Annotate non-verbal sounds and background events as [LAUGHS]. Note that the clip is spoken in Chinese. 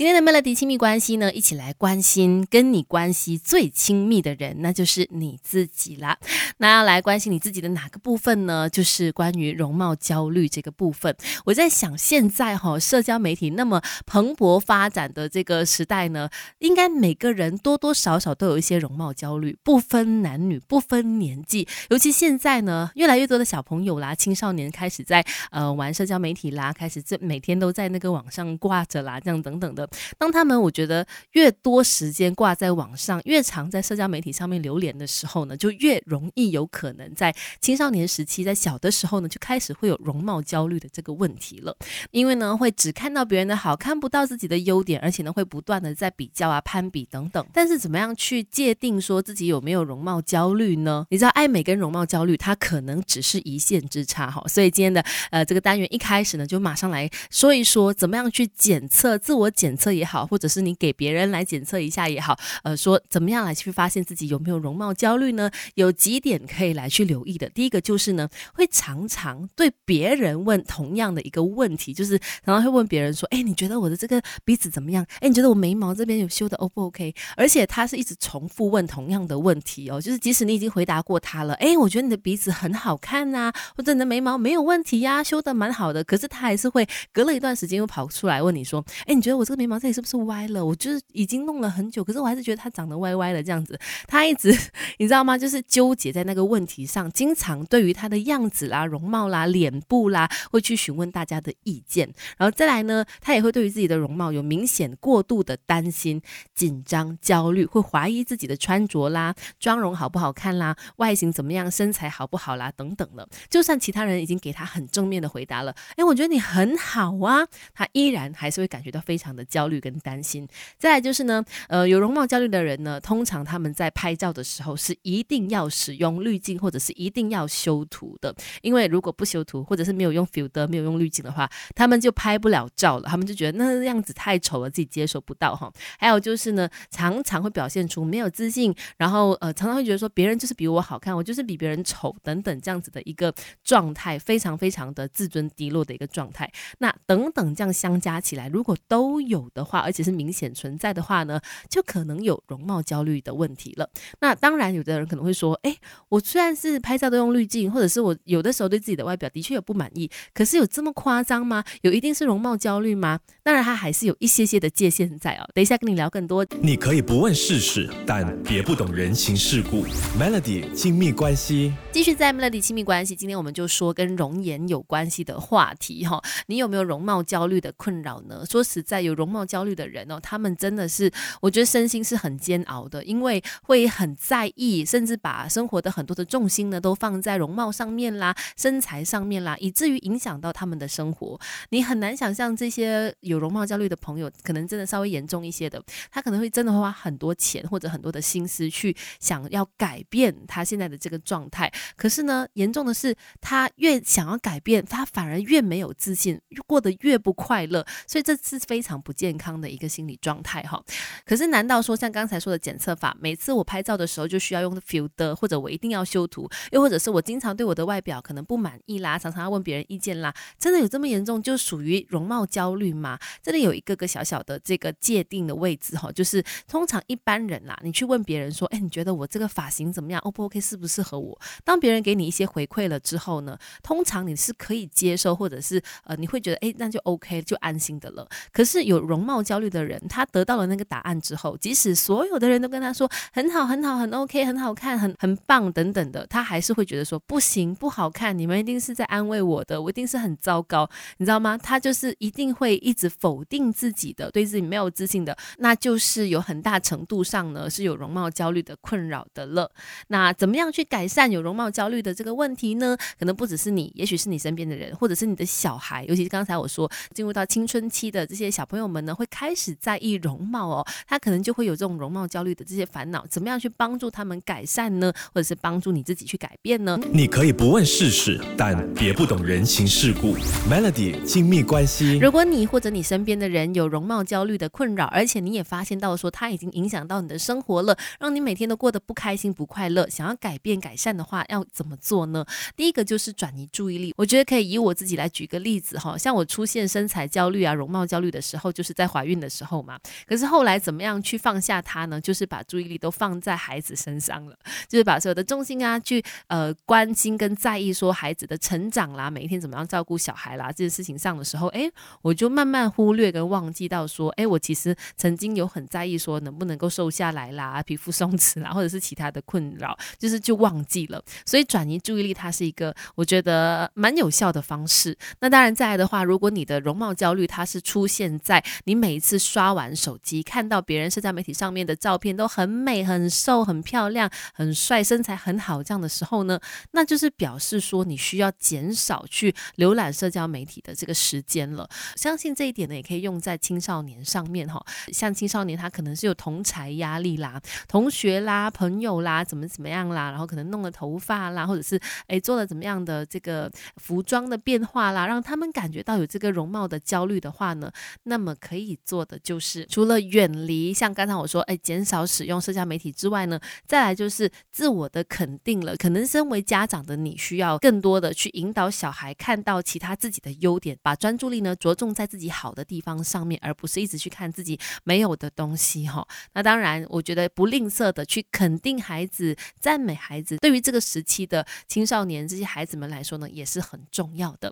今天的 Melody 亲密关系呢，一起来关心跟你关系最亲密的人，那就是你自己啦。那要来关心你自己的哪个部分呢？就是关于容貌焦虑这个部分。我在想，现在哈社交媒体那么蓬勃发展的这个时代呢，应该每个人多多少少都有一些容貌焦虑，不分男女，不分年纪。尤其现在呢，越来越多的小朋友啦、青少年开始在呃玩社交媒体啦，开始这每天都在那个网上挂着啦，这样等等的。当他们我觉得越多时间挂在网上，越常在社交媒体上面流连的时候呢，就越容易有可能在青少年时期，在小的时候呢，就开始会有容貌焦虑的这个问题了。因为呢，会只看到别人的好，看不到自己的优点，而且呢，会不断的在比较啊、攀比等等。但是怎么样去界定说自己有没有容貌焦虑呢？你知道，爱美跟容貌焦虑，它可能只是一线之差哈。所以今天的呃这个单元一开始呢，就马上来说一说，怎么样去检测自我检测也好，或者是你给别人来检测一下也好，呃，说怎么样来去发现自己有没有容貌焦虑呢？有几点可以来去留意的。第一个就是呢，会常常对别人问同样的一个问题，就是常常会问别人说：“哎，你觉得我的这个鼻子怎么样？哎，你觉得我眉毛这边有修的 O 不 OK？” 而且他是一直重复问同样的问题哦，就是即使你已经回答过他了，哎，我觉得你的鼻子很好看呐，或者你的眉毛没有问题呀，修的蛮好的，可是他还是会隔了一段时间又跑出来问你说：“哎，你觉得我这个眉毛这里是不是歪了？我就是已经弄了很久，可是我还是觉得它长得歪歪的这样子。”他一直 [LAUGHS] 你知道吗？就是纠结在那个问题上，经常对于他的样子啦、容貌啦、脸部啦，会去询问大家的意见。然后再来呢，他也会对于自己的容貌有明显过度的担心、紧张、焦虑，会怀疑自己的穿着啦、妆容好不好看啦、外形怎么样、身材好不好啦等等的。就算其他人已经给他很正面的回答了，哎，我觉得你很好啊，他依然还是会感觉到非常的焦虑跟担心。再来就是呢，呃，有容貌焦虑的人呢，通常他们在拍照的时候是一定要使用滤镜，或者是一定要修图的。因为如果不修图，或者是没有用 filter、没有用滤镜的话，他们就拍不了照了。他们就觉得那样子太丑了，自己接受不到哈。还有就是呢，常常会表现出没有自信，然后呃，常常会觉得说别人就是比我好看，我就是比别人丑等等这样子的一个状态，非常非常的自尊低落的一个状态。那等等这样相加起来，如果都有的话，而且是明显存在的话呢，就可能有容貌焦虑的问题了。那当然，有的人可能会说，哎，我虽然是拍照都用滤镜，或者是我有的时候对自己的外表的确有不满意，可是有这么夸张吗？有一定是容貌焦虑吗？当然，它还是有一些些的界限在哦。等一下跟你聊更多。你可以不问世事，但别不懂人情世故。Melody 亲密关系，继续在 Melody 亲密关系。今天我们就说跟容颜有关系的话题哈。你有没有容貌焦虑的困扰呢？说实在，有容容貌焦虑的人哦，他们真的是，我觉得身心是很煎熬的，因为会很在意，甚至把生活的很多的重心呢都放在容貌上面啦、身材上面啦，以至于影响到他们的生活。你很难想象这些有容貌焦虑的朋友，可能真的稍微严重一些的，他可能会真的会花很多钱或者很多的心思去想要改变他现在的这个状态。可是呢，严重的是他越想要改变，他反而越没有自信，过得越不快乐。所以这是非常不健康的一个心理状态哈。可是难道说像刚才说的检测法，每次我拍照的时候就需要用 filter，或者我一定要修图，又或者是我经常对我的外表可能不满意啦，常常要问别人意见啦，真的有这么严重，就属于容貌焦虑吗？这里有一个个小小的这个界定的位置哈，就是通常一般人啦，你去问别人说，哎，你觉得我这个发型怎么样？O 不 OK？适不适合我？当别人给你一些回馈了之后呢，通常你是可以接受，或者是呃，你会觉得哎，那就 OK，就安心的了。可是有容貌焦虑的人，他得到了那个答案之后，即使所有的人都跟他说很好、很好、很 OK、很好看、很很棒等等的，他还是会觉得说不行、不好看。你们一定是在安慰我的，我一定是很糟糕，你知道吗？他就是一定会一直否定自己的，对自己没有自信的，那就是有很大程度上呢是有容貌焦虑的困扰的了。那怎么样去改善有容貌焦虑的这个问题呢？可能不只是你，也许是你身边的人，或者是你的小孩，尤其是刚才我说进入到青春期的这些小朋友们呢，会开始在意容貌哦，他可能就会有这种容貌焦虑的这些烦恼。怎么样去帮助他们改善呢？或者是帮助你自己去改变呢？你可以不问世事，但别不懂人情世故。Melody 亲密关系，如果你或者你身边的人有容貌焦虑的困扰，而且你也发现到说他已经影响到你的生活了，让你每天都过得不开心、不快乐，想要改变改善的话，要怎么做呢？第一个就是转移注意力。我觉得可以以我自己来举个例子哈，像我出现身材焦虑啊、容貌焦虑的时候，就是是在怀孕的时候嘛。可是后来怎么样去放下它呢？就是把注意力都放在孩子身上了，就是把所有的重心啊，去呃关心跟在意说孩子的成长啦，每一天怎么样照顾小孩啦这件事情上的时候，哎，我就慢慢忽略跟忘记到说，哎，我其实曾经有很在意说能不能够瘦下来啦，皮肤松弛啦，或者是其他的困扰，就是就忘记了。所以转移注意力，它是一个我觉得蛮有效的方式。那当然再来的话，如果你的容貌焦虑它是出现在你每一次刷完手机，看到别人社交媒体上面的照片都很美、很瘦、很漂亮、很帅、身材很好这样的时候呢，那就是表示说你需要减少去浏览社交媒体的这个时间了。相信这一点呢，也可以用在青少年上面哈。像青少年他可能是有同才压力啦、同学啦、朋友啦，怎么怎么样啦，然后可能弄了头发啦，或者是诶做了怎么样的这个服装的变化啦，让他们感觉到有这个容貌的焦虑的话呢，那么可以做的就是除了远离像刚才我说诶减少使用社交媒体之外呢，再来就是自我的肯定了。可能身为家长的你需要更多的去引导小孩看到其他自己的优点，把专注力呢着重在自己好的地方上面，而不是一直去看自己没有的东西哈。那当然，我觉得不吝啬的去肯定孩子、赞美孩子，对于这个时期的青少年这些孩子们来说呢，也是很重要的。